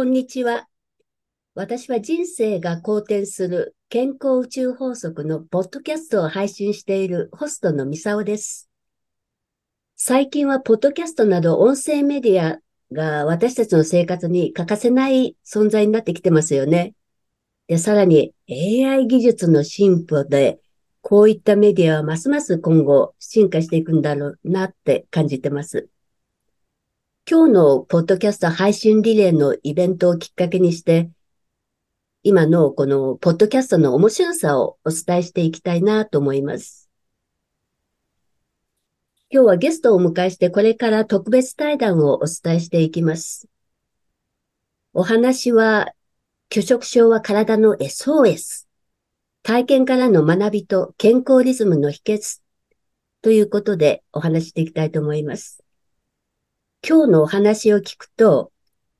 こんにちは。私は人生が好転する健康宇宙法則のポッドキャストを配信しているホストのミサオです。最近はポッドキャストなど音声メディアが私たちの生活に欠かせない存在になってきてますよね。で、さらに AI 技術の進歩で、こういったメディアはますます今後進化していくんだろうなって感じてます。今日のポッドキャスト配信リレーのイベントをきっかけにして、今のこのポッドキャストの面白さをお伝えしていきたいなと思います。今日はゲストをお迎えしてこれから特別対談をお伝えしていきます。お話は、拒食症は体の SOS。体験からの学びと健康リズムの秘訣ということでお話していきたいと思います。今日のお話を聞くと、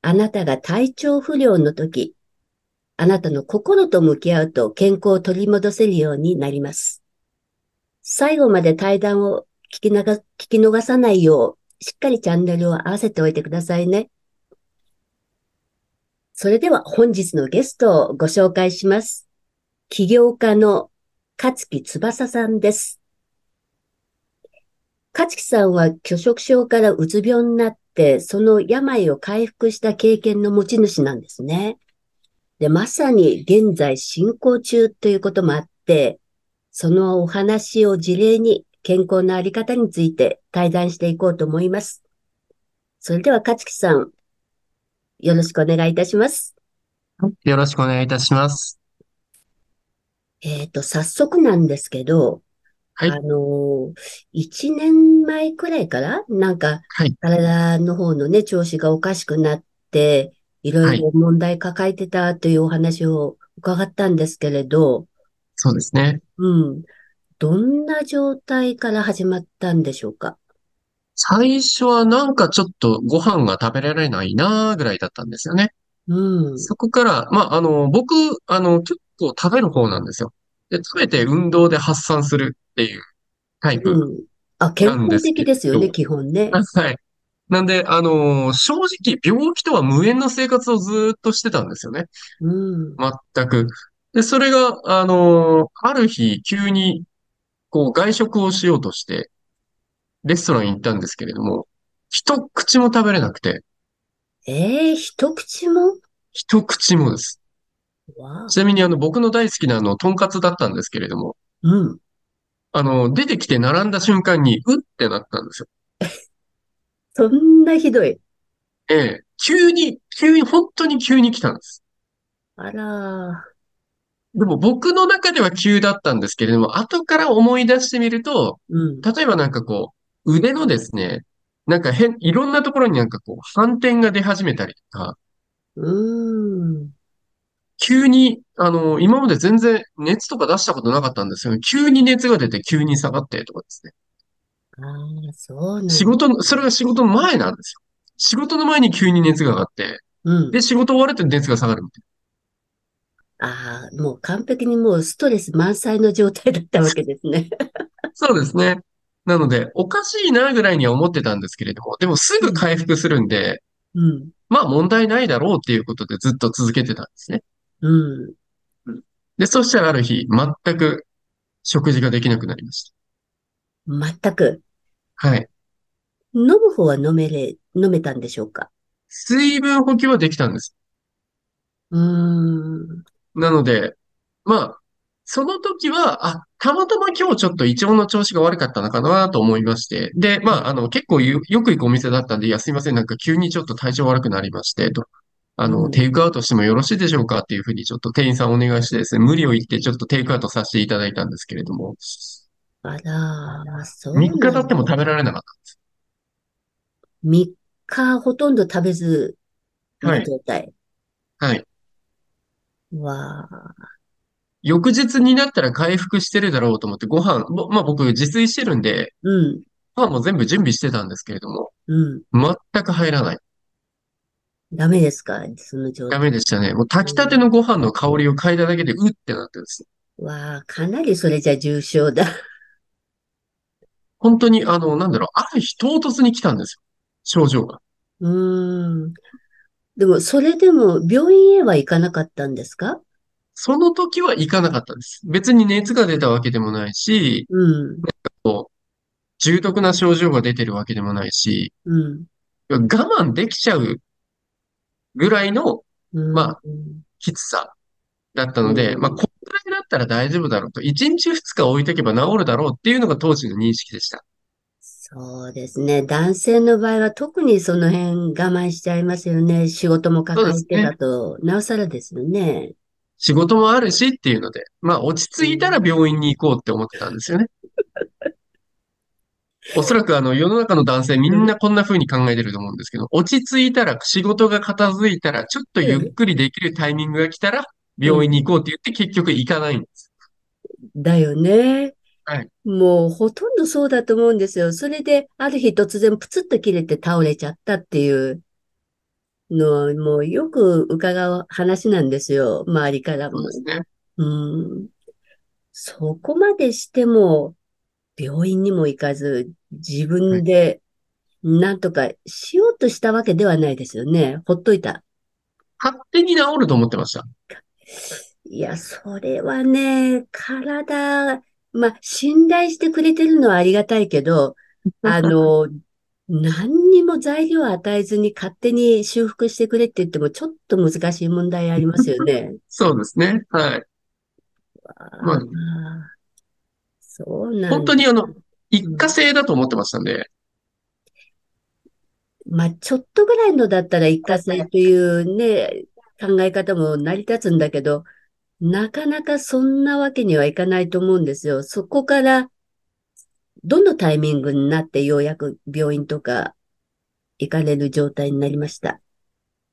あなたが体調不良の時、あなたの心と向き合うと健康を取り戻せるようになります。最後まで対談を聞きなが聞き逃さないよう、しっかりチャンネルを合わせておいてくださいね。それでは本日のゲストをご紹介します。起業家の勝木翼さんです。勝木さんは拒食症からうつ病になって、その病を回復した経験の持ち主なんですね。で、まさに現在進行中ということもあって、そのお話を事例に健康のあり方について対談していこうと思います。それでは、勝木さん、よろしくお願いいたします。よろしくお願いいたします。えっ、ー、と、早速なんですけど、はい。あの、一年前くらいからなんか、はい。体の方のね、調子がおかしくなって、いろいろ問題抱えてたというお話を伺ったんですけれど、そうですね。うん。どんな状態から始まったんでしょうか？最初はなんかちょっとご飯が食べられないなぐらいだったんですよね。うん。そこから、まあ、あの、僕、あの、結構食べる方なんですよ。で、食べて運動で発散するっていうタイプうん。あ、健康的ですよね、基本ね。はい。なんで、あのー正直病気とは無縁の生活をずーっとしてたんですよね。うん。全く。で、それが、あのーある日急に、こう外食をしようとして、レストランに行ったんですけれども、一口も食べれなくて、ええ一口も？一口もです。ちなみにあの僕の大好きなあの、とんかつだったんですけれども、うん。あの、出てきて並んだ瞬間に、うってなったんですよ。そんなひどい？ええ、急に、急に、本当に急に来たんです。あらでも僕の中では急だったんですけれども、後から思い出してみると、うん。例えばなんかこう、腕のですね、なんか変、いろんなところになんかこう、反転が出始めたりとか、うーん。急に、あの、今まで全然熱とか出したことなかったんですよね。急に熱が出て急に下がってとかですね。ああ、そうなんだ。仕事の、それが仕事の前なんですよ。仕事の前に急に熱が上がって、うん。で、仕事終わると熱が下がるみたいああ、もう完璧にもうストレス満載の状態だったわけですね。な。そうですね。なので、おかしいなぐらいには思ってたんですけれども、でもすぐうん。回復するんで、うん。まあ問題ないだろうっていうことでずっと続けてたんですね。うん。うんで、そしたらある日、全く食事ができなくなりまし全く？た。はい。飲む方は飲めれ、飲めたんでしょうか？水分補給はできたんです。うーん。なので、まあ、その時は、あ、たまたま今日ちょっと胃腸の調子が悪かったのかなと思いまして、で、まあ、あの、結構よ、よく行くお店だったんで、いや、すいません、なんか急にちょっと体調悪くなりまして、と。あの、テうん。イクアウトしてもよろしいでしょうかっていうふうにちょっと店員さんお願いしてですね、無理を言ってちょっとテイクアウトさせていただいたんですけれども、あら、そう3日経っても。食べられなかったんです。3日ほとんど食べずなはい。状態。はい。わあ。翌日になったら回復してるだろうと思ってご飯、ぼまあ僕自炊してるんで、うん。ご飯も全部準備してたんですけれども、うん。全く入らない。ダメですか？その状ダメ態。でしたね。もう炊きたてうん。のご飯の香りを嗅いだだけでうってなってですね。わあ、かなりそれじゃ重症だ。本当にあの、なんだろう、ある日唐突に来たんですよ。症状が。うーん。でも、それでも病院へは行かなかったんですか？その時は行かなかったです。別に熱が出たわけでもないし、うん、こう重篤な症状が出てるわけでもないし、うん、我慢できちゃうぐらいの、うん、まあ、きつさだったうので、まあ、こん。んくらいだったら大丈夫だろうと。1日2日置いとけば治るだろうっていうのが当時の認識でした。そうですね。男性の場合は特にその辺我慢しちゃいますよね。仕事も抱えてだ。と、なおさらですよね。仕事もあるしっていうので、まあ、落ち着いたらうん、病院に行こうって思ってたんですよね。おそらくあの世の中の男性みんなこんな風に考えてると思うんですけど、落ち着いたら仕事が片付いたらちょっとゆっくりできるタイミングが来たら病院に行こうって言って結局行かないんです。だよね。はい。もうほとんどそうだと思うんですよ。それで、ある日突然プツッと切れて倒れちゃったっていうのは、もうよく伺う話なんですよ。周りからも。そうですね。うん。そこまでしても、病院にも行かず、自はい。分でなんとかしようとしたわけではないですよね。ほっといた。勝手に治ると思ってました。いや、それはね、体、まあ、信頼してくれてるのはありがたいけど、あの、何にも材料を与えずに勝手に修復してくれって言ってもちょっと難しい問題ありますよね。そうですね。はい。まあ、そうなんだ。本当にあの、一過うん性だと思ってましたんで、まあ、ちょっとぐらいのだったら一過性というね、考え方も成り立つんだけど、なかなかそんなわけにはいかないと思うんですよ。そこからどのタイミングになってようやく病院とか行かれる状態になりました？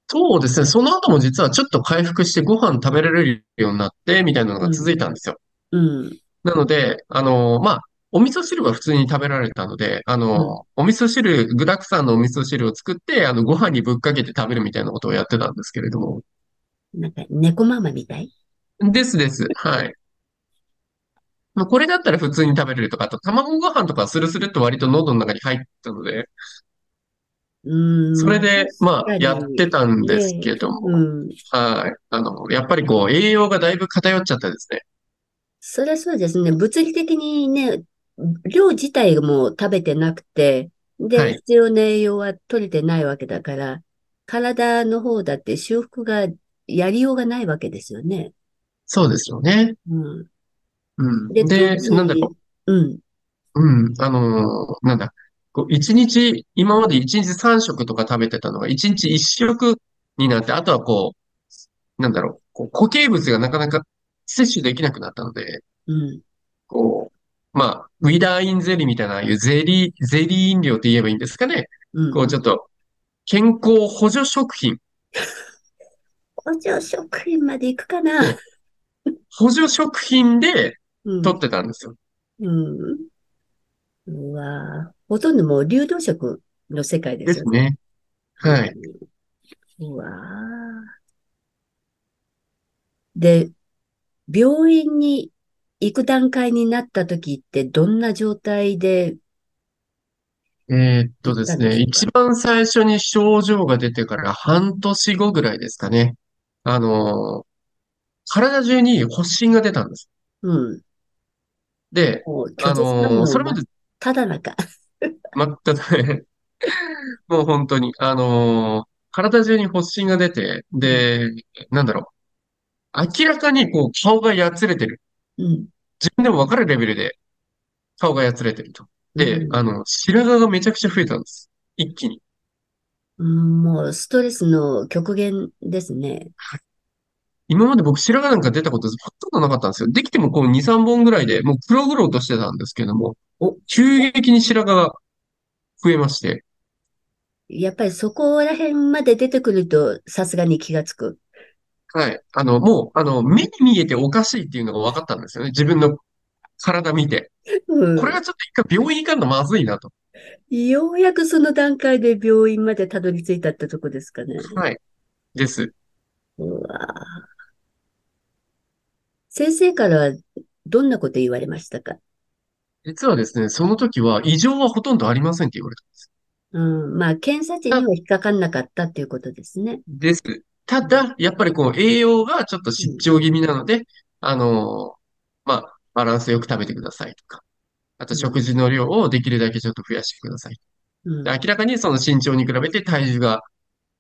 そうですね。その後も実はちょっと回復してご飯食べられるようになって、みたいなのが続いうん、たんですよ。うん、なので、あの、まあ、お味噌汁は普通に食べられたので、あうん。の、お味噌汁、具沢山のお味噌汁を作って、あの、ご飯にぶっかけて食べるみたいなことをやってたんですけれども。なんか猫ママみたい？ですです。はい。まあ、これだったら普通に食べれるとか、あと卵ご飯とかスルスルっと割と喉の中に入ったので、うん、それで、まあ、かやってに、たんですね、けども、うん。はい。あの、やっぱりこう、栄養がだいぶ偏っちゃったですね。そりゃそうですね。物理的にね、量自体も食べてなくて、で、はい。必要な栄養は取れてないわけだから、体の方だって修復がやりようがないわけですよね。そうですよね。うん。うで、ん。特で、なんだろに、うん、う。うん。あのーなんだ。こう、一日、今まで一日三食とか食べてたのが、一日一食になって、あとはこう、なんだろう。こう固形物がなかなか摂取できなくなったので、うん、こう、まあ、ウィダーインゼリーみたいな、ああいうゼリー、ゼリー飲料って言えばいいんですかね。うん。こう、ちょっと、健康補助食品。補助食品まで行くかな。補助食品でうん、取ってたんですよ。うん。うわぁほとんどもう流動食の世界ですよね。ですね。はい。うん、うわぁで、病院に行く段階になった時ってどんな状態でえーっとですね、一番最初に症状が出てから半年後ぐらいですかね。あの、体中に発疹が出たんです。うん。で、あの、それまで只中。全く もう本当に、あの、体中に発疹が出て、うん。で、なんだろう、明らかにこう顔がやつれてる。うん。自分でもわかるレベルで顔がやつれてると。うで、あん。の、白髪がめちゃくちゃ増えたんです。一気に。うんもうストレスの極限ですね。今まで僕白髪なんか出たことほとんどなかったんですよ。できてもこう2、3本ぐらいでもう黒々としてたんですけども、お、急激に白髪が増えまして、やっぱりそこら辺まで出てくるとさすがに気がつく。はい。あの、もう、あの、目に見えておかしいっていうのが分かったんですよね。自分の体見て。これうん。はちょっと一回病院行かんのまずいなと。ようやくその段階で病院までたどり着いたってとこですかね。はい。です。うわ先生からはどんなこと言われましたか？実はですね、その時は異常はほとんどありませんって言われたんです。うん。まあ、検査値にたは引っかかんなかったっていうことですね。です。ただ、やっぱりこう、栄養がちょっとうん。失調気味なので、あのまあ、バランスよく食べてくださいとか、あとうん。食事の量をできるだけちょっと増やしてください。うん。らかにその身長に比べて体重が、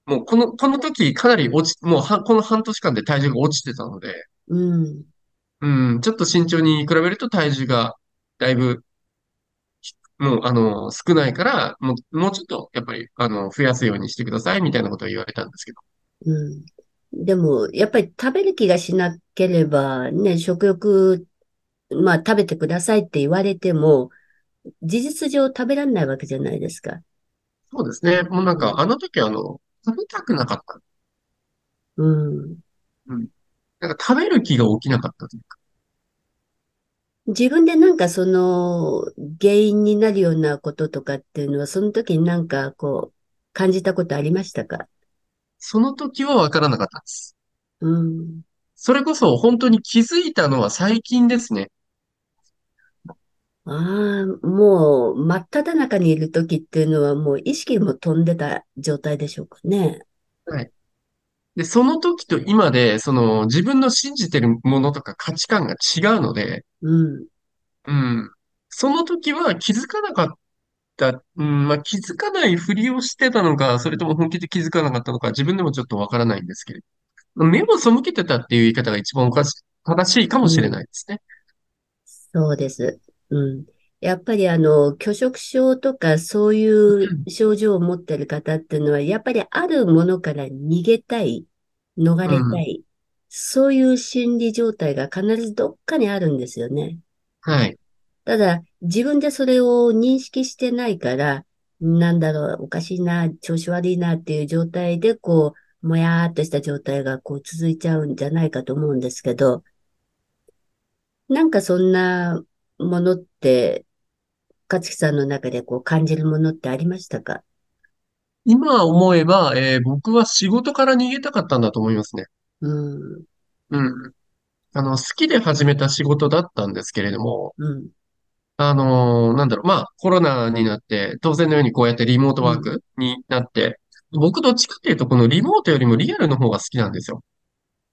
もうこの、この時かなり落ち、もうは、この半年間で体重が落ちてたので、うん。うん、ちょっと身長に比べると体重がだいぶ、もう、あの、少ないから、もう、もうちょっと、やっぱり、あの、増やすようにしてください、みたいなことを言われたんですけど。うん。でも、やっぱり食べる気がしなければ、ね、食欲、まあ食べてくださいって言われても、事実上食べられないわけじゃないですか。そうですね。もうなんか、うん。あの時あの、食べたくなかった。うん。うん。なんか食べる気が起きなかったというか。自分でなんかその原因になるようなこととかっていうのは、その時になんかこう、感じたことありましたか？その時はわからなかったです。うん。それこそ本当に気づいたのは最近ですね。ああ、もう真っ只中にいる時っていうのはもう意識も飛んでた状態でしょうかね。はい。で、その時と今で、その自分の信じてるものとか価値観が違うので、うん。うん。その時は気づかなかった、うん、まあ、気づかないふりをしてたのか、それとも本気で気づかなかったのか、自分でもちょっとわからないんですけれど。目を背けてたっていう言い方が一番おかし、正しいかもしれうん。ないですね。そうです。うん。やっぱりあの、拒食症とかそういう症状を持っている方っていうのは、やっぱりあるものから逃げたい、逃うん。れたい、そういう心理状態が必ずどっかにあるんですよね。はい。ただ、自分でそれを認識してないから、なんだろう、おかしいな、調子悪いなっていう状態で、こう、もやーっとした状態がこう続いちゃうんじゃないかと思うんですけど、なんかそんなものって、勝木さんの中でこう感じるものってありましたか？今思えば、えー僕は仕事から逃げたかったんだと思いますね。うん、うん。あの、好きで始めた仕事だったんですけれども、うん、あのーなんだろう、まあ、コロナになって、当然のようにこうやってリモートうん、ワークになって、僕どっちかっていうと、このリモートよりもリアルの方が好きなんですよ。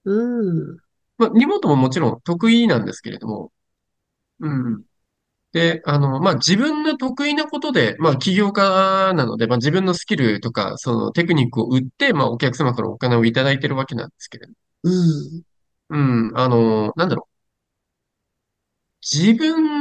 うん、まあ、リモートももちろん得意なんですけれども、うん。で、あの、まあ、自分の得意なことで、まあ、起業家なので、まあ、自分のスキルとか、そのテクニックを売って、まあ、お客様からお金をいただいてるわけなんですけれど。うん、うん、あの、なんだろう。自分の、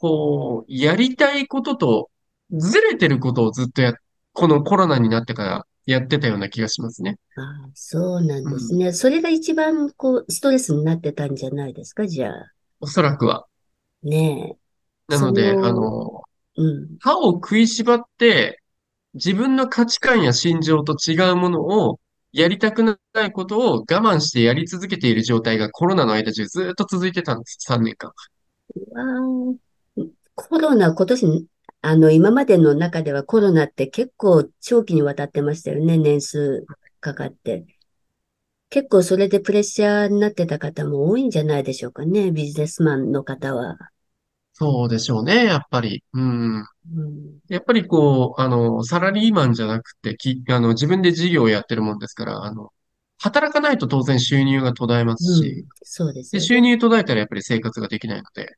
こう、やりたいこととずれてることをずっとや、このコロナになってからやってたような気がしますね。ああ、そうなんうん。ですね。それが一番こう、ストレスになってたんじゃないですか、じゃあ。おそらくは。ねえ。そなので、あの、の、うん、歯を食いしばって、自分の価値観や心情と違うものをやりたくないことを我慢してやり続けている状態がコロナの間中ずっと続いてたんです。3年間。あーコロナ、今年、あの、今までの中ではコロナって結構長期にわたってましたよね、年数かかって。結構それでプレッシャーになってた方も多いんじゃないでしょうかね、ビジネスマンの方は。そうでしょうね、やっぱり。うん。うん、やっぱりこう、あの、サラリーマンじゃなくて、き、あの、自分で事業をやってるもんですから、あの、働かないと当然収入が途絶えますし、うん、そうですね。収入途絶えたらやっぱり生活ができないので、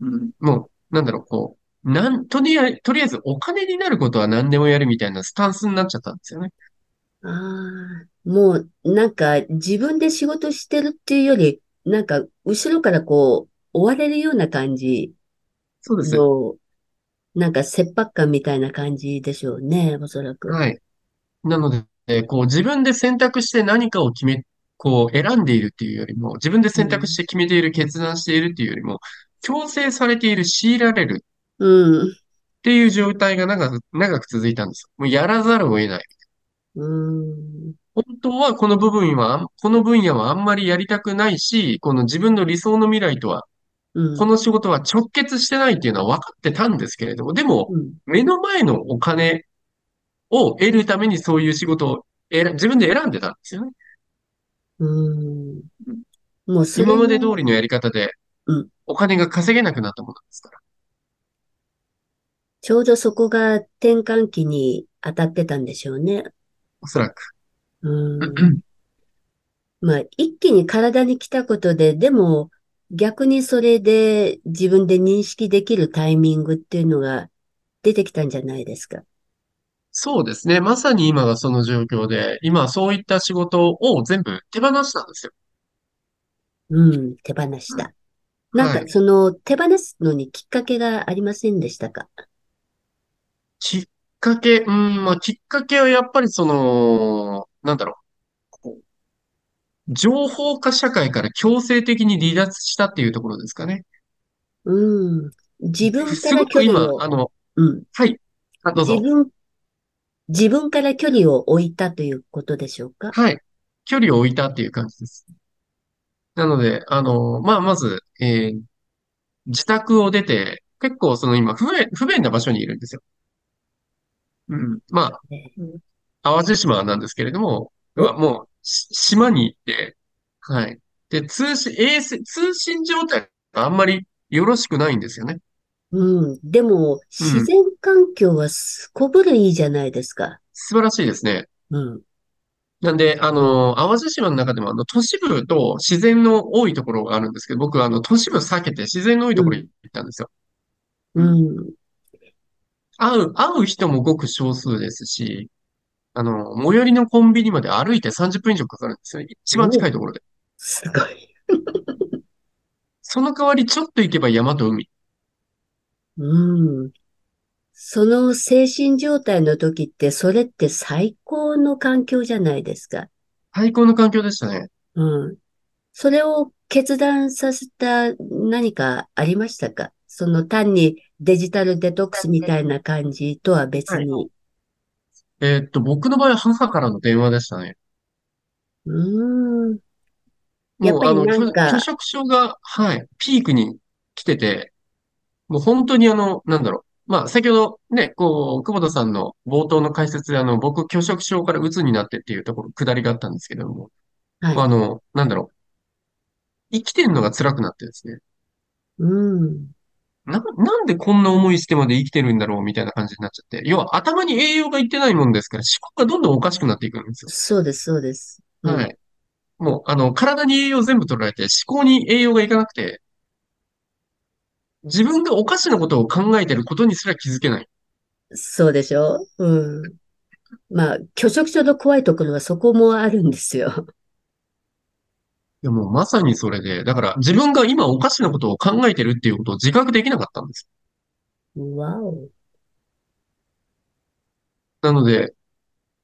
うん、もう、なんだろう、こう、なん、とりあえず、とりあえずお金になることは何でもやるみたいなスタンスになっちゃったんですよね。ああ、もうなんか自分で仕事してるっていうより、なんか後ろからこう追われるような感じそうです。の、なんか切迫感みたいな感じでしょうね、おそらく。はい。なので、こう、自分で選択して何かを決め、こう、選んでいるっていうよりも、自分で選択しうん、て決めている、決断しているっていうよりも、強制されている、強いられるうん、っていう状態が長く、長く続いたんです。もうやらざるを得ない。うん、本当はこの部分は、この分野はあんまりやりたくないし、この自分の理想の未来とは、この仕事は直結してないっていうのは分かってたんですけれども、でも、目の前のお金を得るためにそういう仕事を自分で選んでたんですよね。うん。もう今、まで通りのやり方でうん、お金が稼げなくなったものですから。ちょうどそこが転換期に当たってたんでしょうね。おそらく。うん。まあ、一気に体に来たことで、でも逆にそれで自分で認識できるタイミングっていうのが出てきたんじゃないですか。そうですね。まさに今がその状況で、今そういった仕事を全部手放したんですよ。うん、手放した。なんかはい。その手放すのにきっかけがありませんでしたか？きっかけ、うん、まあ、きっかけはやっぱりその、なんだろう。情報化社会から強制的に離脱したっていうところですかね。うん。自分かすら距離ごく今、を、あの、うん。はい。あ、どうぞ。自分、自分から距離を置いたということでしょうか？はい。距離を置いたっていう感じです。なので、あの、まあ、まず、えー自宅を出て、結構その今、不便、不便な場所にいるんですよ。うん。まあ、ね淡路島なんですけれども、お、はもう、し島に行って、はい。で、通信、衛星、通信状態があんまりよろしくないんですよね。うん。でも、うん。自然環境はすこぶるいいじゃないですか。素晴らしいですね。うん。なんで、あの、淡路島の中でも、あの、都市部と自然の多いところがあるんですけど、僕は、あの、都市部避けて自然の多いうところにん。行ったんですよ。ううん。ん。会う、会う人もごく少数ですし、あの、最寄りのコンビニまで歩いて30分以上かかるんですよ。一番近おいところで。すごい。その代わりちょっと行けば山と海。うん。その精神状態の時って、それって最高の環境じゃないですか。最高の環境でしたね。うん。それを決断させた何かありましたか？その単にデジタルデトックスみたいな感じとは別はい。に。えーっと、僕の場合は母からの電話でしたね。うーん。やっぱりなん拒、拒か、食症が、はい、ピークに来てて、もう本当にあの、なんだろう。まあ、先ほどね、こう、久保田さんの冒頭の解説で、あの、僕、拒食症から鬱になってっていうところ、下りがあったんですけれども、はい。あの、なんだろう。生きてるのが辛くなってですね。うん。な、なんでこんな思いしてまで生きてるんだろうみたいな感じになっちゃって。要は頭に栄養がいってないもんですから、思考がどんどんおかしくなっていくんですよ。そうです、そうです。うん。はい。もう、あの、体に栄養全部取られて、思考に栄養がいかなくて、自分がおかしなことを考えてることにすら気づけない。そうでしょ？うん。まあ、拒食症の怖いところはそこもあるんですよ。でもまさにそれで、だから自分が今おかしなことを考えてるっていうことを自覚できなかったんです。わお。なので、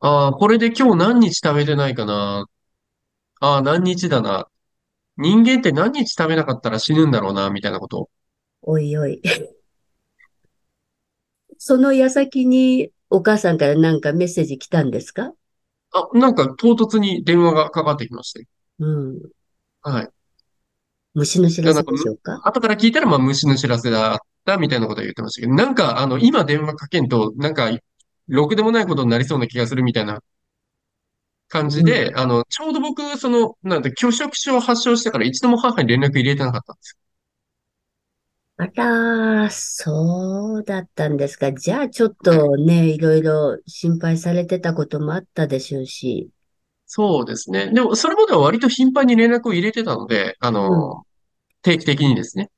ああ、これで今日何日食べてないかな？ああ、何日だな？人間って何日食べなかったら死ぬんだろうな、みたいなことを。おいおい。その矢先にお母さんからなんかメッセージ来たんですか？あ、なんか唐突に電話がかかってきまして。うん。はい。虫の知らせでしょうか？後から聞いたら、まあ、虫の知らせだった、みたいなことを言ってましたけど、なんか、あの、今電話かけんと、なんか、ろくでもないことになりそうな気がするみたいな感じうん。で、あの、ちょうど僕、その、なんて、拒食症を発症してから一度も母に連絡入れてなかったんですあら、そうだったんですか。じゃあちょっとね、いろいろ心配されてたこともあったでしょうし。そうですね。でも、それまでは割と頻繁に連絡を入れてたので、あうん。の、定期的にですね。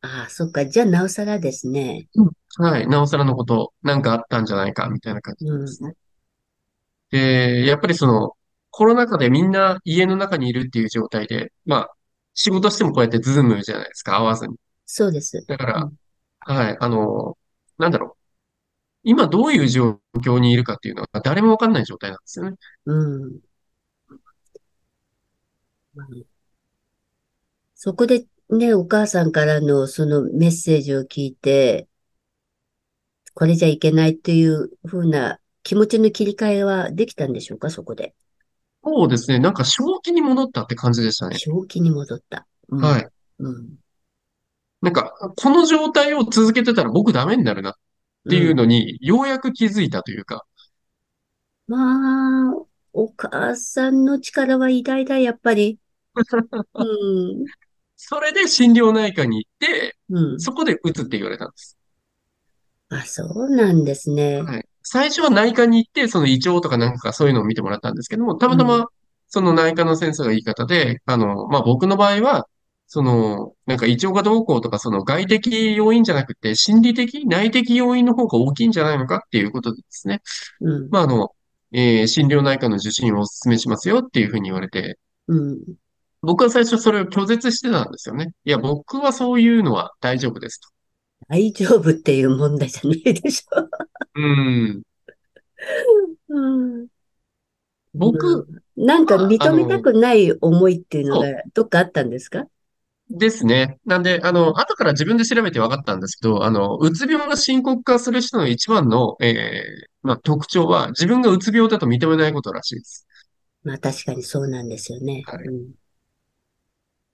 ああ、そっか。じゃあなおさらですね。うんはい。なおさらのこと、なんかあったんじゃないか、みたいな感じでうん。すね。で、やっぱりその、コロナ禍でみんな家の中にいるっていう状態で、まあ、仕事してもこうやってズームじゃないですか、会わずに。そうです。だから、うん。はい、あの、なんだろう。今どういう状況にいるかっていうのは誰もわかんない状態なんですよね。うん。そこでね、お母さんからのそのメッセージを聞いて、これじゃいけないっていう風な気持ちの切り替えはできたんでしょうか、そこで。そうですね。なんか正気に戻ったって感じでしたね。正気に戻った。うん。はい。うん。なんか、この状態を続けてたら僕ダメになるなっていううん。のに、ようやく気づいたというか、まあ、お母さんの力は偉大だ、やっぱり。うん。それで心療内科に行って、うん。そこで打つって言われたんです。あ、そうなんですね。はい。最初は内科に行って、その胃腸とかなんかそういうのを見てもらったんですけども、たうん、またま、その内科の先生が言い方で、あの、まあ、僕の場合は、その、なんか胃腸がどうこうとか、その外的要因じゃなくて、心理的、内的要因の方が大きいんじゃないのかっていうことでですね。うん、まあ、あの、えー心療内科の受診をお勧めしますよっていうふうに言われて、うん。僕は最初それを拒絶してたんですよね。いや、僕はそういうのは大丈夫ですと。大丈夫っていう問題じゃないでしょ。うん。うん僕うんなんかは、あ認めたの、くない思いっていうのがそどっかあったんですか？うですね。なんで、あの、後から自分で調べて分かったんですけど、あの、うつ病が深刻化する人の一番の、えーまあ、特徴は、自分がうつ病だと認めないことらしいです。まあ確かにそうなんですよね。はい。うん。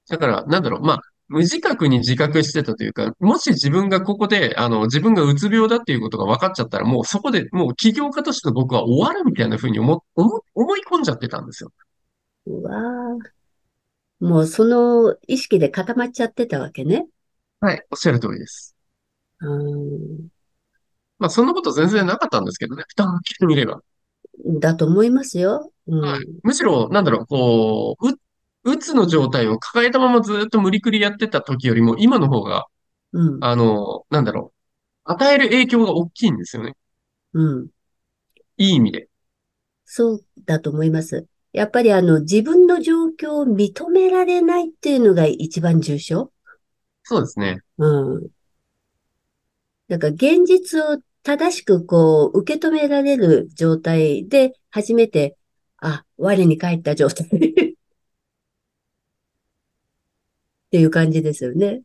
だから、なんだろう、まあ、無自覚に自覚してたというか、もし自分がここで、あの、自分がうつ病だっていうことが分かっちゃったら、もうそこでもう起業家としての僕は終わるみたいなふうに思、思、思い込んじゃってたんですよ。うわーもうその意識で固まっちゃってたわけね。はい。おっしゃる通りです。うん。まあ、そんなこと全然なかったんですけどね。蓋を開けてみれば。だと思いますよ。うはい。ん。むしろ、なんだろう、こう、う、うつの状態を抱えたままずっと無理くりやってた時よりも、今の方が、うん。あの、なんだろう、与える影響が大きいんですよね。うん。いい意味で。そうだと思います。やっぱりあの自分の状況を認められないっていうのが一番重症。そうですね。うん。だから現実を正しくこう受け止められる状態で初めて、あ、我に返った状態 っていう感じですよね。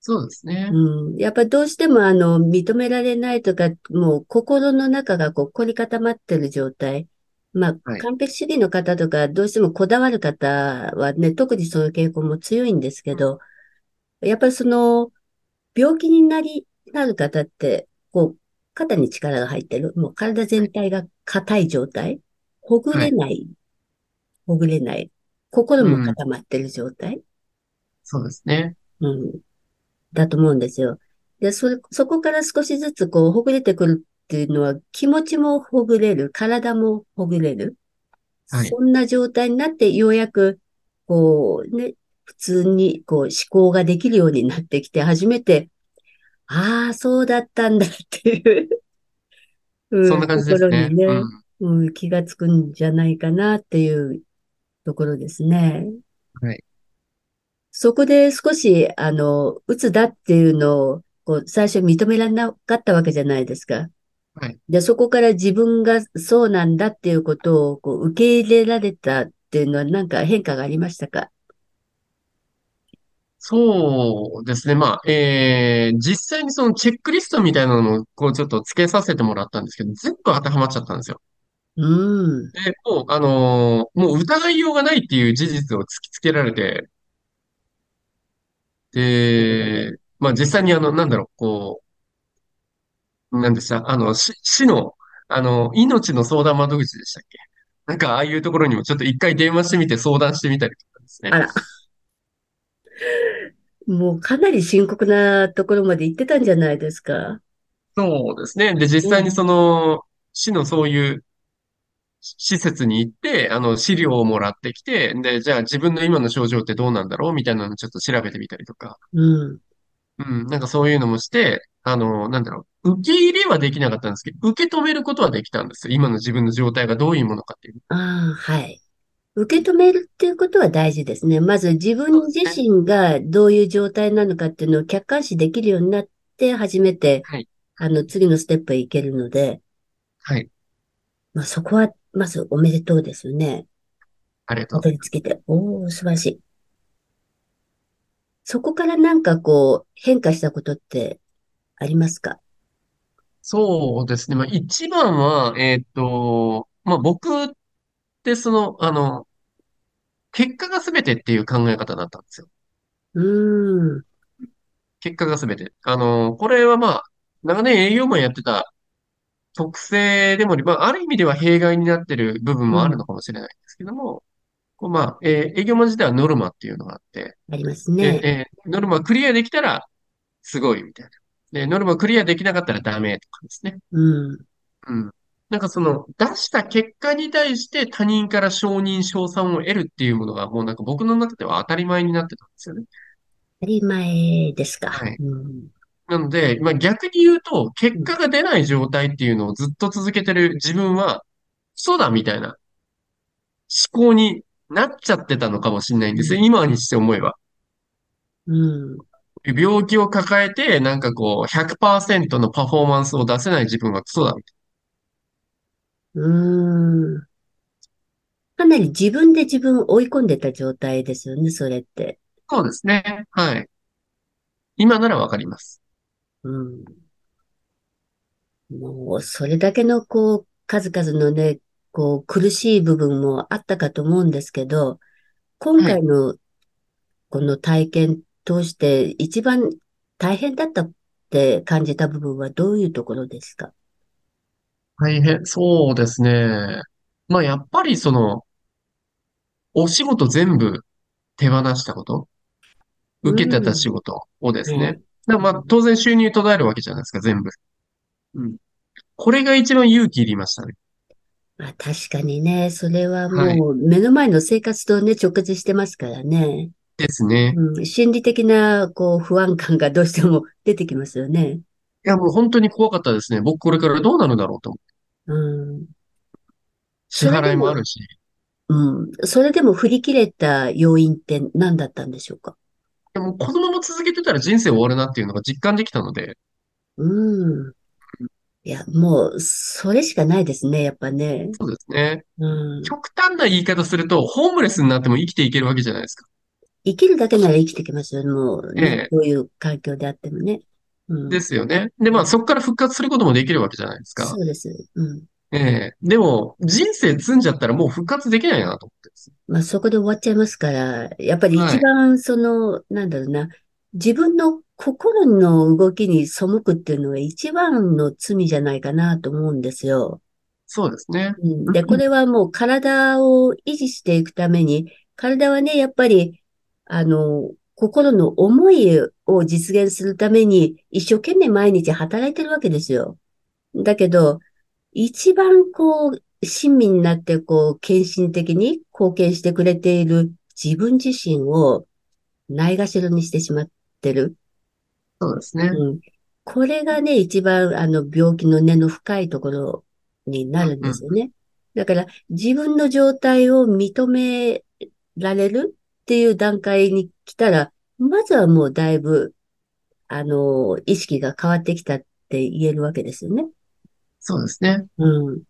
そうですね。うん。やっぱどうしてもあの認められないとか、もう心の中がこう凝り固まってる状態。まあ、はい。完璧主義の方とか、どうしてもこだわる方はね、特にその傾向も強いんですけうんど、やっぱりその、病気になり、なる方って、こう、肩に力が入ってる。もう体はい。全体が硬い状態。ほぐはい。れない、ほぐれない。心もうん。固まってる状態。そうですね。うん。だと思うんですよ。で、それ、そこから少しずつこう、ほぐれてくるっていうのは、気持ちもほぐれる、体もほぐれる。はい。そんな状態になって、ようやく、こう、ね、普通に、こう、思考ができるようになってきて、初めて、ああ、そうだったんだっていう うん、そんな感じですね。うね、ん。うん、気がつくんじゃないかなっていうところですね。はい。そこで少し、あの、鬱だっていうのを、こう、最初認められなかったわけじゃないですか。はい。で、そこから自分がそうなんだっていうことを、こう、受け入れられたっていうのはなんか変化がありましたか？そうですね。まあ、えー、実際にそのチェックリストみたいなのも、こうちょっと付けさせてもらったんですけど、全部当てはまっちゃったんですよ。うん。で、もう、あのーもう疑いようがないっていう事実を突きつけられて、で、まあ実際にあの、なんだろう、こう、なんでした、あの、市、市の、あの、命の相談窓口でしたっけ？なんか、ああいうところにもちょっと一回電話してみて相談してみたりとかですね。あら、もうかなり深刻なところまで行ってたんじゃないですか？そうですね。で、実際にそね。の、市のそういう施設に行って、あの、資料をもらってきて、で、じゃあ自分の今の症状ってどうなんだろう？みたいなのをちょっと調べてみたりとか、うん。うん、なんかそういうのもして、あの、なんだろう、受け入れはできなかったんですけど、受け止めることはできたんですよ。今の自分の状態がどういうものかっていう。ああ、はい。受け止めるっていうことは大事ですね。まず自分自。身がどういう状態なのかっていうのを客観視できるようになって初めて、はい。あの、次のステップへ行けるので、はい。まあそこは、まずおめでとうですよね。ありがとうた。り着けて。おー、素晴らしい。そこからなんかこう、変化したことってありますか？そうですね。まあ、一番は、えーっと、まあ、僕ってその、あの、結果が全てっていう考え方だったんですよ。うーん、結果が全て。あの、これはまあ、長年営業マンやってた特性でもまあ、ある意味では弊害になってる部分もあるうん、のかもしれないんですけども、こうまあ、えー営業マン自体はノルマっていうのがあって、ありますで、ね。えーノルマクリアできたらすごいみたいな。で、ノルマをクリアできなかったらダメとかですね。うん。うん。なんかその出した結果に対して他人から承認、称賛を得るっていうものがもうなんか僕の中では当たり前になってたんですよね。当たり前ですか。はい。うん。なので、まあ逆に言うと、結果が出ない状態っていうのをずっと続けてる自分は、そうだみたいな思考になっちゃってたのかもしれないんですよ。うん。今にして思えば。うん。病気を抱えて、なんかこう、100%のパフォーマンスを出せない自分はクソだうん。かなり自分で自分を追い込んでた状態ですよね、それって。な。そうですね。はい。今ならわかります。うん。もう、それだけの、こう、数々のね、こう、苦しい部分もあったかと思うんですけど、今はい。回のこの体験通して一番大変だったって感じた部分はどういうところですか？大変。そうですね。まあ、やっぱりその、お仕事全部手放したこと、う受けてたん。仕事をですね。ね。だからまあ、当然収入途絶えるわけじゃないですか、全部。うん。これが一番勇気いりましたね。まあ、確かにね、それははい。もう目の前の生活とね、直結してますからね。ですね。うん、心理的な、こう、不安感がどうしても出てきますよね。いや、もう本当に怖かったですね。僕これからどうなるんだろうと思って。うん。支払いもあるし。うん。それでも振り切れた要因って何だったんでしょうか？でも、このまま続けてたら人生終わるなっていうのが実感できたので。うん。いや、もう、それしかないですね、やっぱね。そうですね。うん。極端な言い方すると、ホームレスになっても生きていけるわけじゃないですか。生きるだけなら生きてきますよ。もうね、ええ。どういう環境であってもね。うでん。すよね。で、まあ、そこから復活することもできるわけじゃないですか。そうです。うん。ええ。でも、人生積んじゃったらもう復活できないなと思って。まあそこで終わっちゃいますから、やっぱりはい。一番その、なんだろうな、自分の心の動きに背くっていうのが一番の罪じゃないかなと思うんですよ。そうですね。うん。で、こうんれはもう体を維持していくために、体はね、やっぱり、あの、心の思いを実現するために一生懸命毎日働いてるわけですよ。だけど、一番こう、親身になってこう、献身的に貢献してくれている自分自身をないがしろにしてしまってる。そうですね。うん。これがね、一番あの病気の根の深いところになるんうんうん。ですよね。だから自分の状態を認められるっていう段階に来たら、まずはもうだいぶ、あの、意識が変わってきたって言えるわけですよね。そうですね。うん。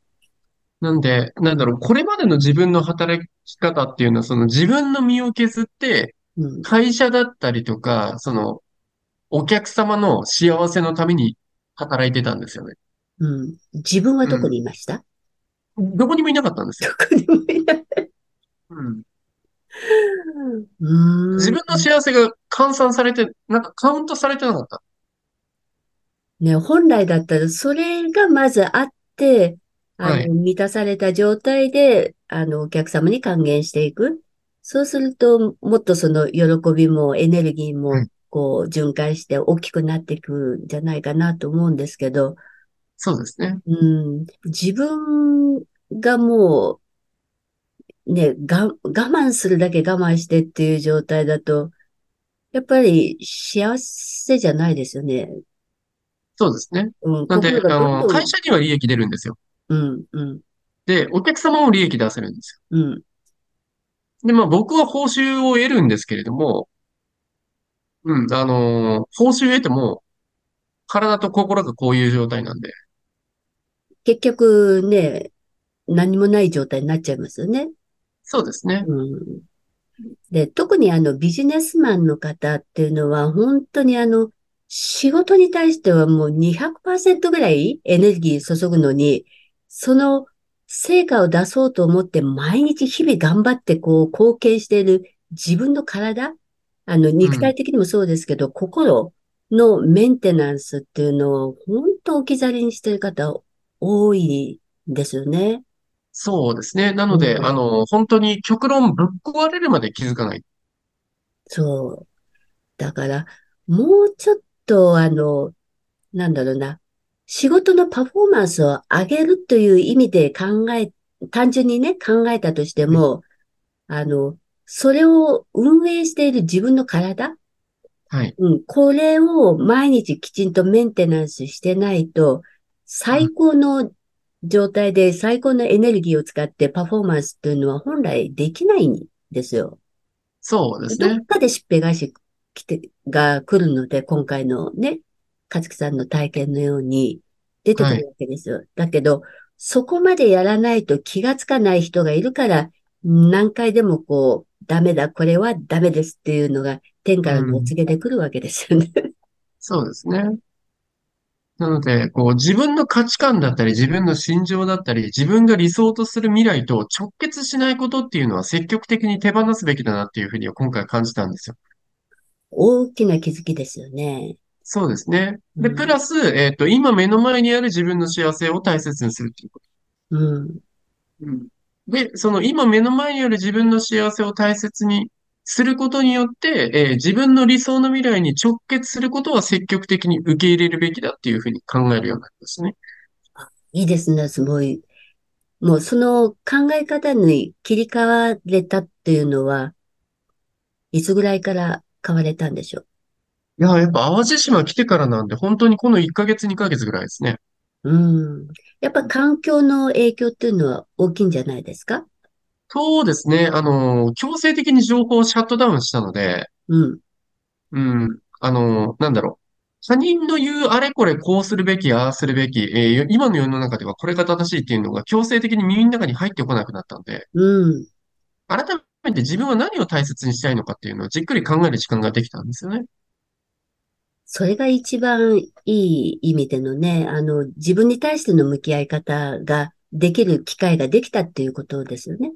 なんで、なんだろう、これまでの自分の働き方っていうのは、その自分の身を削って、うん。会社だったりとか、その、お客様の幸せのために働いてたんですよね。うん。自分はどこにうん。いました？どこにもいなかったんですよ。どこにもいない。うん。自うー分のん。幸せが換算されて、なんかカウントされてなかった。ね、本来だったらそれがまずあって、あの、はい。満たされた状態で、あの、お客様に還元していく。そうすると、もっとその喜びもエネルギーも、はい。こう、循環して大きくなっていくんじゃないかなと思うんですけど、そうですね。うん、自分がもう、ね、が、我慢するだけ我慢してっていう状態だと、やっぱり幸せじゃないですよね。そうですね。うん、なんで、あの、会社には利益出るんですよ。うん、うん、で、お客様も利益出せるんですうん。よ。で、まあ僕は報酬を得るんですけれども、うん、あの報酬得ても、体と心がこういう状態なんで。結局ね、何もない状態になっちゃいますよね。そうですね。うん。で、特にあのビジネスマンの方っていうのは、本当にあの、仕事に対してはもう200%ぐらいエネルギー注ぐのに、その成果を出そうと思って毎日日々頑張ってこう貢献している自分の体、あの肉体うん。的にもそうですけど、心のメンテナンスっていうのを本当置き去りにしている方多いんですよね。そうですね。なので、あうん、の、本当に極論ぶっ壊れるまで気づかない。そう。だから、もうちょっと、あの、なんだろうな、仕事のパフォーマンスを上げるという意味で考え、単純にね、考えたとしても、あの、それを運営している自分の体、はい。うん、これを毎日きちんとメンテナンスしてないと、最高の状態で最高のエネルギーを使ってパフォーマンスっていうのは本来できないんですよ。そうですね。どっかでしっぺ返し来て、が来るので、今回のね、かつきさんの体験のように出てくるわけですよ。だけど、そこまでやらないと気がつかない人がいるから、何回でもこう、ダメだ、これはダメですっていうのが天からのお告げで来るわけですよね。そうですね。なので、こう、自分の価値観だったり、自分の心情だったり、自分が理想とする未来と直結しないことっていうのは積極的に手放すべきだなっていうふうには今回感じたんですよ。大きな気づきですよね。そうですね。で、うんプラス、えっと、今目の前にある自分の幸せを大切にするっていうこと。うん。うんで、その今目の前にある自分の幸せを大切にすることによって、えー自分の理想の未来に直結することは積極的に受け入れるべきだっていうふうに考えるようになりますね。いいですね、すごい。もうその考え方に切り替われたっていうのは、いつぐらいから変われたんでしょいや、やっぱ淡路島来てからなんで、本当にこの1ヶ月、2ヶ月ぐらいですね。う。うん。やっぱ環境の影響っていうのは大きいんじゃないですか？そうですね。あの、強制的に情報をシャットダウンしたので、うん。うん、あの、なんだろう。他人の言うあれこれこうするべき、ああするべき、えー今の世の中ではこれが正しいっていうのが強制的に耳の中に入ってこなくなったんで、うん。改めて自分は何を大切にしたいのかっていうのをじっくり考える時間ができたんですよね。それが一番いい意味でのね、あの、自分に対しての向き合い方ができる機会ができたっていうことですよね。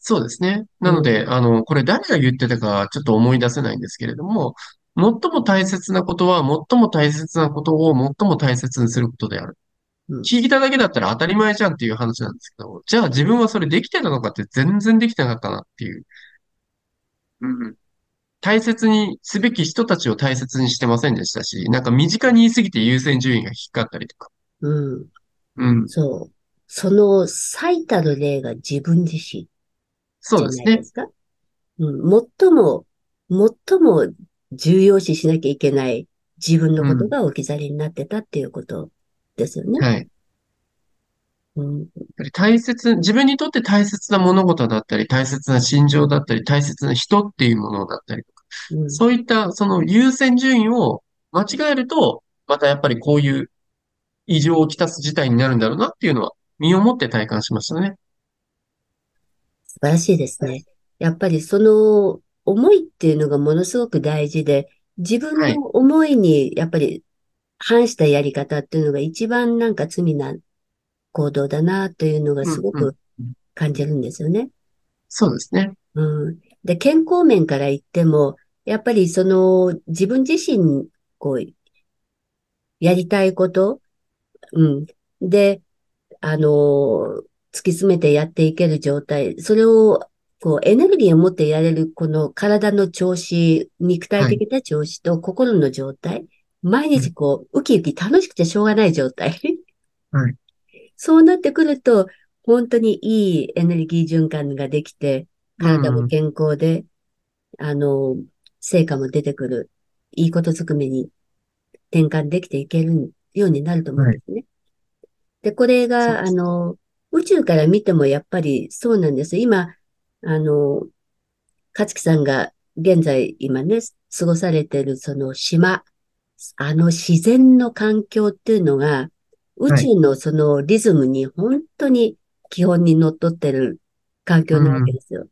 そうですね。なので、あの、これ誰が言ってたかちょっと思い出せないんですけれども、最も大切なことは、最も大切なことを最も大切にすることである。うん聞いただけだったら当たり前じゃんっていう話なんですけど、じゃあ自分はそれできてたのかって全然できてなかったなっていう。うん。大切にすべき人たちを大切にしてませんでしたし、なんか身近に言いすぎて優先順位が低かったりとか。うん。うん。そう。その最たる例が自分自身そうですねで。すか？うん。最も、最も重要視しなきゃいけない自分のことが置き去りになってたっていうことですよね。はい。やっうん。ぱり大切、自分にとって大切な物事だったり、大切な心情だったり、大切な人っていうものだったりとか、うん。そういったその優先順位を間違えると、またやっぱりこういう異常をきたす事態になるんだろうなっていうのは身をもって体感しましたね。素晴らしいですね。やっぱりその思いっていうのがものすごく大事で、自分はいの思いにやっぱり反したやり方っていうのが一番なんか罪な行動だなというのがすごうんうく感じるんですよね。そうですね。うん。で、健康面から言っても、やっぱりその自分自身、こう、やりたいこと、うん。で、あの、突き詰めてやっていける状態、それを、こう、エネルギーを持ってやれる、この体の調子、肉体的な調子と心の状態、毎日こう、ウキウキ楽しくてしょうがない状態。はい。そうなってくると、本当にいいエネルギー循環ができて、体も健康で、あの、成果も出てくる、いいことずくめに転換できていけるようになると思うんですね。で、これが、あの、宇宙から見てもやっぱりそうなんです。今、あの、勝木さんが現在今ね、過ごされてるその島、あの自然の環境っていうのが、宇宙のそのリズムに本当に基本にのっとってる環境なわけですよ。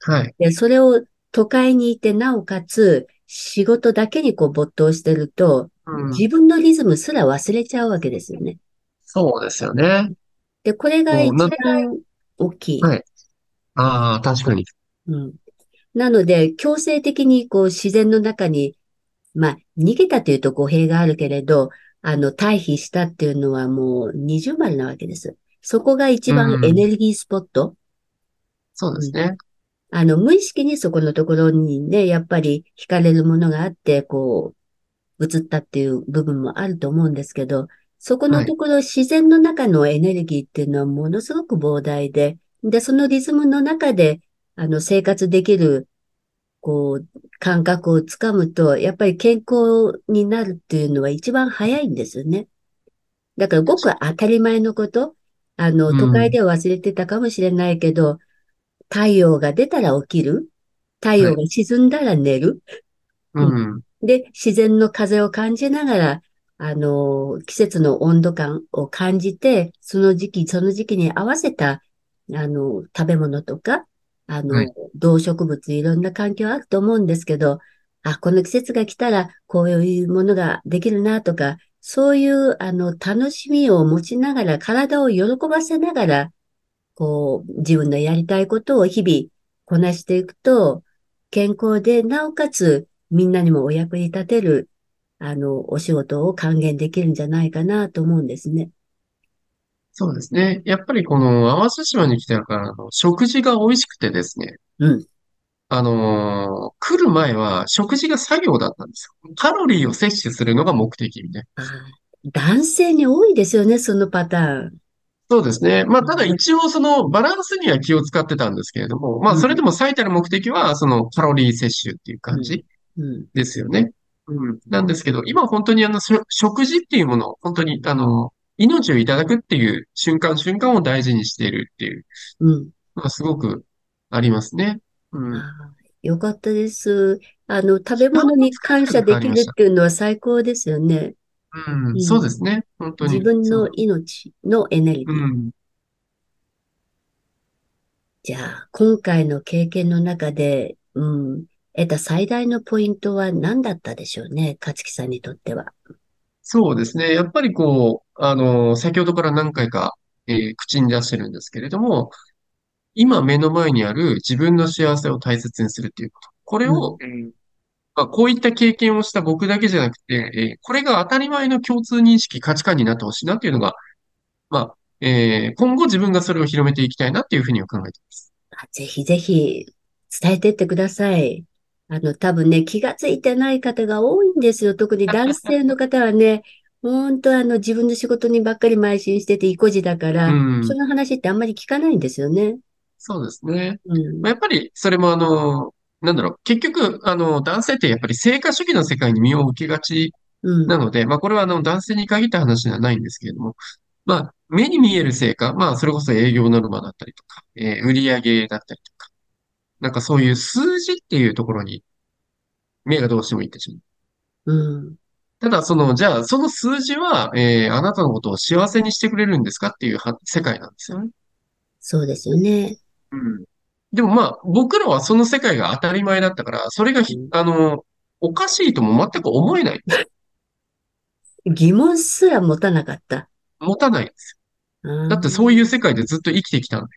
はい。で、それを都会にいて、なおかつ仕事だけにこう没頭してると、うん。自分のリズムすら忘れちゃうわけですよね。そうですよね。で、これが一番大きい。はいああ、確かに。うん。なので、強制的にこう自然の中に、まあ、逃げたというと語弊があるけれど、あの、退避したっていうのはもう二重丸なわけです。そこが一番うんエネルギースポット。そうですね。あの、無意識にそこのところにね、やっぱり惹かれるものがあって、こう、移ったっていう部分もあると思うんですけど、そこはい。のところ自然の中のエネルギーっていうのはものすごく膨大で、で、そのリズムの中で、あの、生活できる、こう、感覚をつかむと、やっぱり健康になるっていうのは一番早いんですよね。だからごく当たり前のこと、あの、う都会ん。では忘れてたかもしれないけど、太陽が出たら起きる。太はい。陽が沈んだら寝る。ううんん。で、自然の風を感じながら、あの、季節の温度感を感じて、その時期、その時期に合わせた、あの、食べ物とか、あの、はい。動植物、いろんな環境あると思うんですけど、あ、この季節が来たら、こういうものができるなとか、そういう、あの、楽しみを持ちながら、体を喜ばせながら、こう、自分のやりたいことを日々こなしていくと、健康で、なおかつ、みんなにもお役に立てる、あの、お仕事を還元できるんじゃないかなと思うんですね。そうですね。やっぱりこの淡路島に来てから、あの、食事が美味しくてですね。うん。あのー来る前は食事が作業だったんですよ。カロリーを摂取するのが目的みたいな。あー男性に多いですよね、そのパターン。そうですね。まあ、ただうん。一応そのバランスには気を使ってたんですけれども、まあ、それでうん。も最たる目的はそのカロリー摂取っていううん。感じうん。ですよね。うん。なんですけど、今本当にあの、しょ食事っていうものを本当にあの、命をいただくっていう瞬間瞬間を大事にしているっていううんのがすごくありますね。うん。よかったです。あの、食べ物に感謝でき。るっていうのは最高ですよね。うん。うん。そうですね。本当に。自分の。命のエネルギー。うん。じゃあ、今回の経験の中で、うん、得た最大のポイントは何だったでしょうね、勝木さんにとっては。そうですね。やっぱりこう、あの、先ほどから何回か、えー口に出してるんですけれども、今目の前にある自分の幸せを大切にするっていうこと。これうん、を、えーまあ、こういった経験をした僕だけじゃなくて、えーこれが当たり前の共通認識、価値観になってほしいなっていうのが、まあ、えー今後自分がそれを広めていきたいなっていうふうには考えています。あぜひぜひ伝えてってください。あの、多分ね、気がついてない方が多いんですよ。特に男性の方はね、本当あの、自分の仕事にばっかり邁進してて、意固地だかうら、そん。の話ってあんまり聞かないんですよね。そうですね。うん、まあやっぱり、それもあの、なんだろう、結局、あの、男性ってやっぱり成果主義の世界に身を置きがちうん、なので、まあこれはあの、男性に限った話ではないんですけれども、まあ、目に見える成果、まあ、それこそ営業ノルマだったりとか、えー売上だったりとか、なんかそういう数字っていうところに目がどうしてもいってしまう。うん。ただ、その、じゃあ、その数字は、えーあなたのことを幸せにしてくれるんですかっていうは世界なんですよね。そうですよね。うん。でもまあ、僕らはその世界が当たり前だったから、それがひ、うんあの、おかしいとも全く思えない。疑問すら持たなかった。持たないんです。だってそういうー世界でずっと生きてきたんで。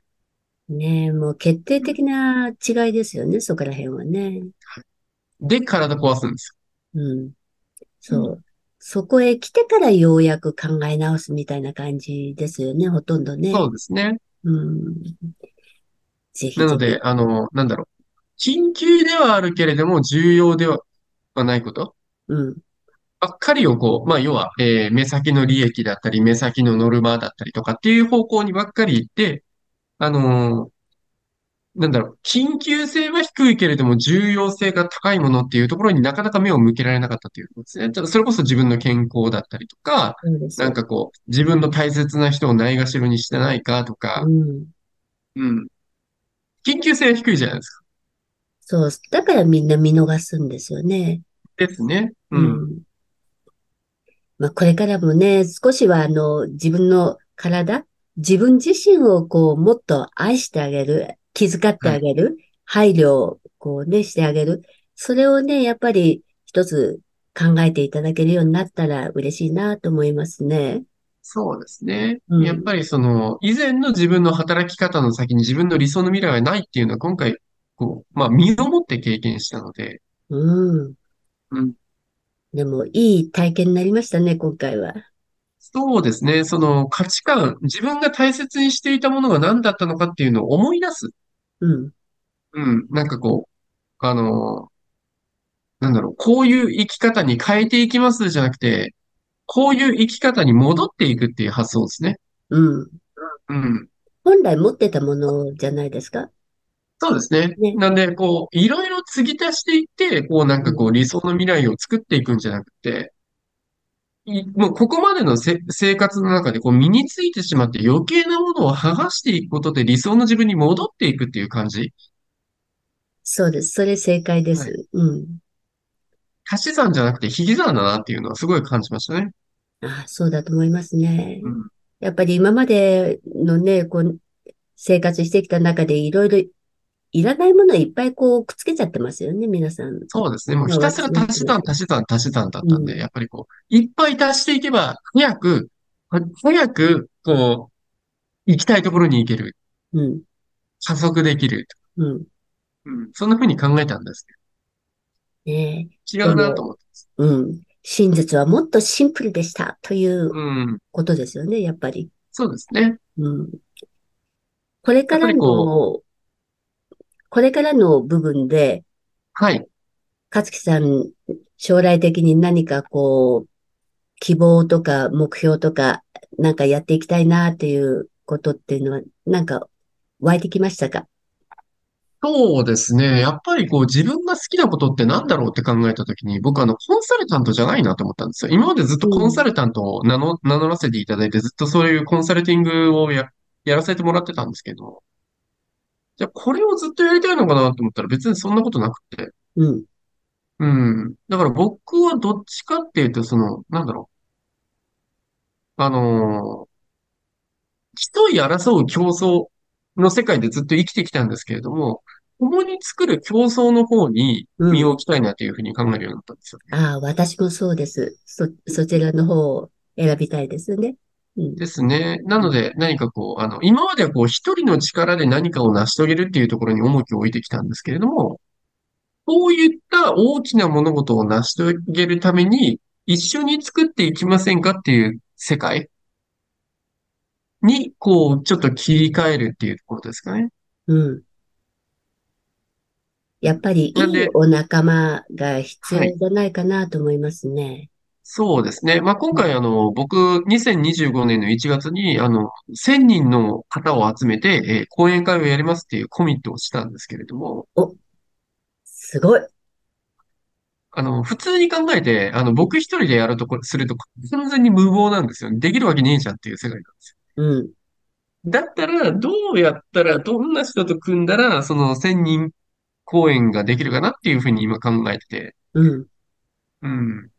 ねえ、もう決定的な違いですよね、そこら辺はね。で、体壊すんです。うんそう。そこへ来てからようやく考え直すみたいな感じですよね、ほとんどね。そうですね。うん。ぜひなので。あの、なんだろう。緊急ではあるけれども、重要ではないことうん。ばっかりをこう、まあ、要は、えー目先の利益だったり、目先のノルマだったりとかっていう方向にばっかり行って、あのーなんだろう、緊急性は低いけれども重要性が高いものっていうところになかなか目を向けられなかったということですね。ちょっとそれこそ自分の健康だったりとか。なんかこう、自分の大切な人をないがしろにしてないかとか、うん。うん。緊急性は低いじゃないですか。そう。だからみんな見逃すんですよね。ですね。うん。うん。まあ、これからもね、少しはあの、自分の体、自分自身をこう、もっと愛してあげる、気遣ってはい。あげる、配慮をこうね、してあげる。それをね、やっぱり一つ考えていただけるようになったら嬉しいなと思いますね。そうですね。うん。やっぱりその、以前の自分の働き方の先に自分の理想の未来はないっていうのは今回、こう、まあ身をもって経験したので、うん。うん。でも、いい体験になりましたね、今回は。そうですね。その価値観、自分が大切にしていたものが何だったのかっていうのを思い出す。うん。うん。なんかこう、あの、なんだろう、こういう生き方に変えていきますじゃなくて、こういう生き方に戻っていくっていう発想ですね。うん。うん。本来持ってたものじゃないですか？そうですね。ね。なんで、こう、いろいろ継ぎ足していって、こう、なんうん。かこう、理想の未来を作っていくんじゃなくて、いもうここまでのせ生活の中でこう身についてしまって余計なものを剥がしていくことで理想の自分に戻っていくっていう感じ？そうです。それ正解ではい。す。うん。足し算じゃなくて引き算だなっていうのはすごい感じましたね。ああ、そうだと思いますね。うん。やっぱり今までのね、こう、生活してきた中でいろいろいらないものいっぱいこうくっつけちゃってますよね、皆さん。そうですね。もうまあひたすら足し算。足し算、足し算だっうん。たんで、やっぱりこう、いっぱい足していけば、早く、は早く、こう、行きたいところに行ける。うん。加速できる。うん。うん。そんな風に考えたんですねえ。けど、違うなと思ってます。うん。真実はもっとシンプルでしたといううん。ことですよね、やっぱり。そうですね。うん。これからりこう、の、これからの部分で、はい。勝木さん、将来的に何かこう、希望とか目標とか、なんかやっていきたいなっていうことっていうのは、なんか湧いてきましたか？そうですね。やっぱりこう自分が好きなことって何だろうって考えたときに、僕あのコンサルタントじゃないなと思ったんですよ。今までずっとコンサうん。ルタントを名乗、名乗らせていただいて、ずっとそういうコンサルティングをや、やらせてもらってたんですけど、じゃあこれをずっとやりたいのかなと思ったら別にそんなことなくて。うん。うん。だから僕はどっちかっていうと、その、なんだろう。あのー競い争う競争の世界でずっと生きてきたんですけれども、共に作る競争の方にうん。身を置きたいなというふうに考えるようになったんですよね。ああ、私もそうです。そ、そちらの方を選びたいですね。うん。ですね。なうん。ので何かこう、あの、今まではこう一人の力で何かを成し遂げるっていうところに重きを置いてきたんですけれども、こういった大きな物事を成し遂げるために一緒に作っていきませんかっていう世界に、こう、ちょっと切り替えるっていうところですかね。うん。やっぱりいいお仲間が必はい。要じゃないかなと思いますね。そうですね。まあ、今うん回、あの、僕、2025年の1月に、あの、1000人の方を集めて、えー講演会をやりますっていうコミットをしたんですけれども、お、すごい。あの、普通に考えて、あの、僕一人でやるとこ、すると、完全に無謀なんですよ。できるわけねえじゃんっていう世界なんですうん。よ。だったら、どうやったら、どんな人と組んだら、その1000人講演ができるかなっていうふうに今考えてて、うん。うん。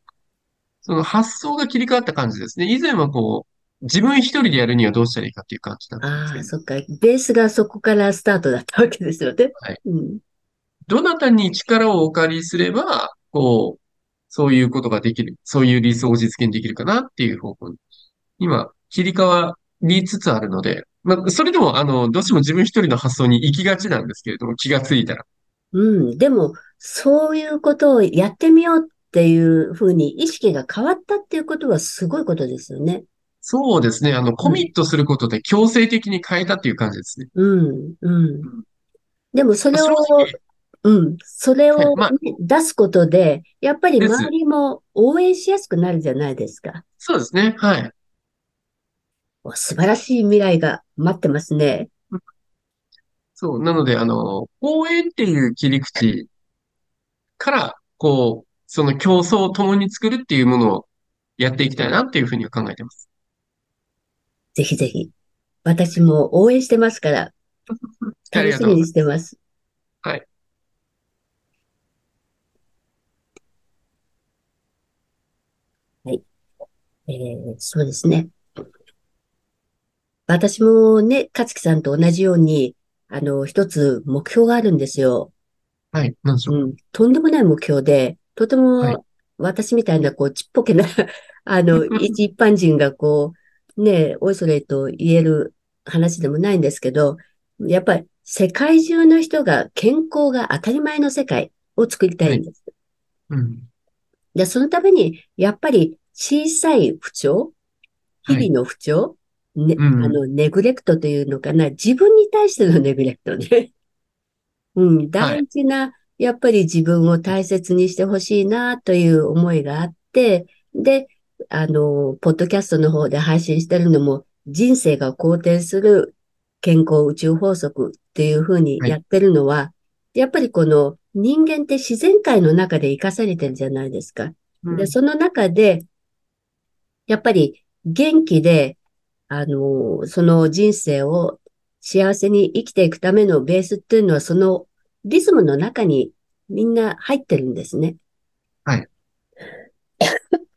その発想が切り替わった感じですね。以前はこう、自分一人でやるにはどうしたらいいかっていう感じだったんですああ、そっか。ベースがそこからスタートだったわけですよね。はい。うん。どなたに力をお借りすれば、こう、そういうことができる、そういう理想を実現できるかなっていう方向に、今、切り替わりつつあるので、まあ、それでも、あの、どうしても自分一人の発想に行きがちなんですけれども、気がついたら。うん。でも、そういうことをやってみようっていうふうに意識が変わったっていうことはすごいことですよね。そうですね。あの、コうん。ミットすることで強制的に変えたっていう感じですね。うん。うん。うんでもそれ正を、直、うん。それはい。をまあ、ね出すことで、やっぱり。周りも応援しやすくなるじゃないですか。そうですね。はい。お素晴らしい未来が待ってますね。そう。なので、あの、公園っていう切り口から、こう、その競争を共に作るっていうものをやっていきたいなっていうふうには考えてます。ぜひぜひ。私も応援してますから、楽しみに。してます。はい。はい。えーそうですね。私もね、勝木さんと同じように、あの、一つ目標があるんですよ。はい。なんでしょう。うん。とんでもない目標で、とてはい。も私みたいな、こう、ちっぽけな あの、一一般人がこう、ね、おいそれと言える話でもないんですけど、やっぱり世界中の人が健康が当たり前の世界を作りたはい。いんです。うん。で、そのために、やっぱり小さい不調、はい。日々の不調、ね、うん。あの、ネグレクトというのかな、自分に対してのネグレクトね。うん、はい。大事なやっぱり自分を大切にしてほしいなという思いがあって、で、あの、ポッドキャストの方で配信してるのも、人生が好転する健康宇宙法則っていうふうにやってるのは、はい、やっぱりこの人間って自然界の中で生かされてるじゃないですか。うん、で、その中で、やっぱり元気で、あの、その人生を幸せに生きていくためのベースっていうのは、そのリズムの中にみんな入ってるんですね。はい。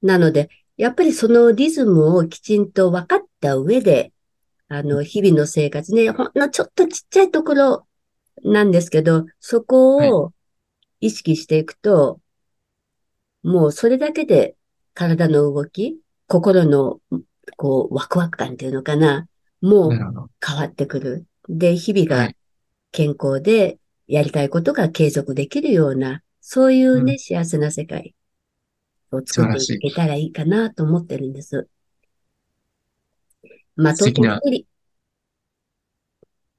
なので、やっぱりそのリズムをきちんと分かった上で、あの、日々の生活ね、ほんのちょっとちっちゃいところなんですけど、そこを意識していくと、はい、もうそれだけで体の動き、心のこうワクワク感っていうのかな、もう変わってくる。で、日々が健康でやりたいことが継続できるような、そういうね、うん、幸せな世界を作っていけたらいいかなと思ってるんです。まあ、到底一人、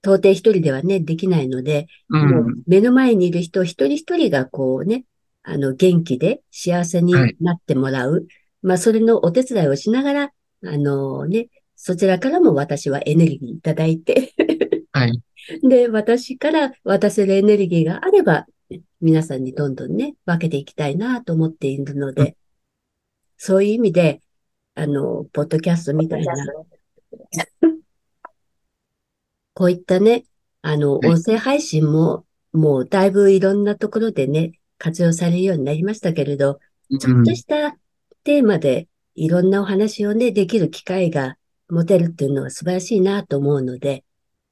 到底一人ではね、できないので、うん、もう目の前にいる人一人一人がこうね、あの、元気で幸せになってもらう。はい、まあ、それのお手伝いをしながら、あのね、そちらからも私はエネルギーいただいて はい。で、私から渡せるエネルギーがあれば、皆さんにどんどんね、分けていきたいなと思っているので、そういう意味で、あの、ポッドキャストみたいな、こういったね、あの、音声配信も、もうだいぶいろんなところでね、活用されるようになりましたけれど、ちょっとしたテーマでいろんなお話をね、できる機会が持てるっていうのは素晴らしいなと思うので、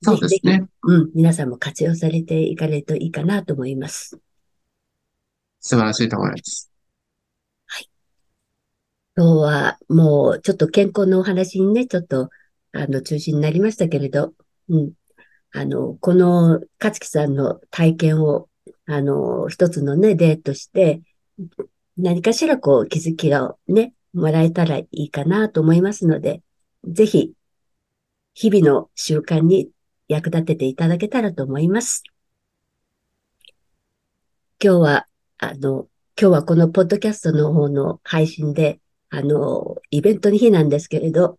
そうですね。うん、皆さんも活用されていかれるといいかなと思います。素晴らしいと思います。はい。今日はもうちょっと健康のお話にね、ちょっとあの中心になりましたけれど、うん。あの、この勝木さんの体験を、あの、一つのね、例として、何かしらこう気づきをね、もらえたらいいかなと思いますので、ぜひ、日々の習慣に役立てていただけたらと思います。今日は、あの、今日はこのポッドキャストの方の配信で、あの、イベントの日なんですけれど、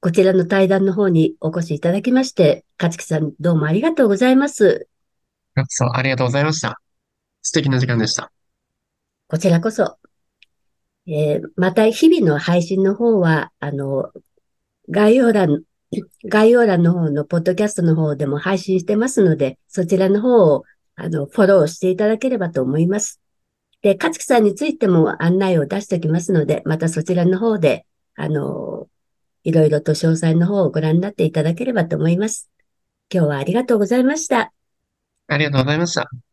こちらの対談の方にお越しいただきまして、勝木さんどうもありがとうございます。そう、ありがとうございました。素敵な時間でした。こちらこそ。えー、また、日々の配信の方は、あの、概要欄、概要欄の方のポッドキャストの方でも配信してますので、そちらの方を、あの、フォローしていただければと思います。で、勝木さんについても案内を出しておきますので、またそちらの方で、あの、いろいろと詳細の方をご覧になっていただければと思います。今日はありがとうございました。ありがとうございました。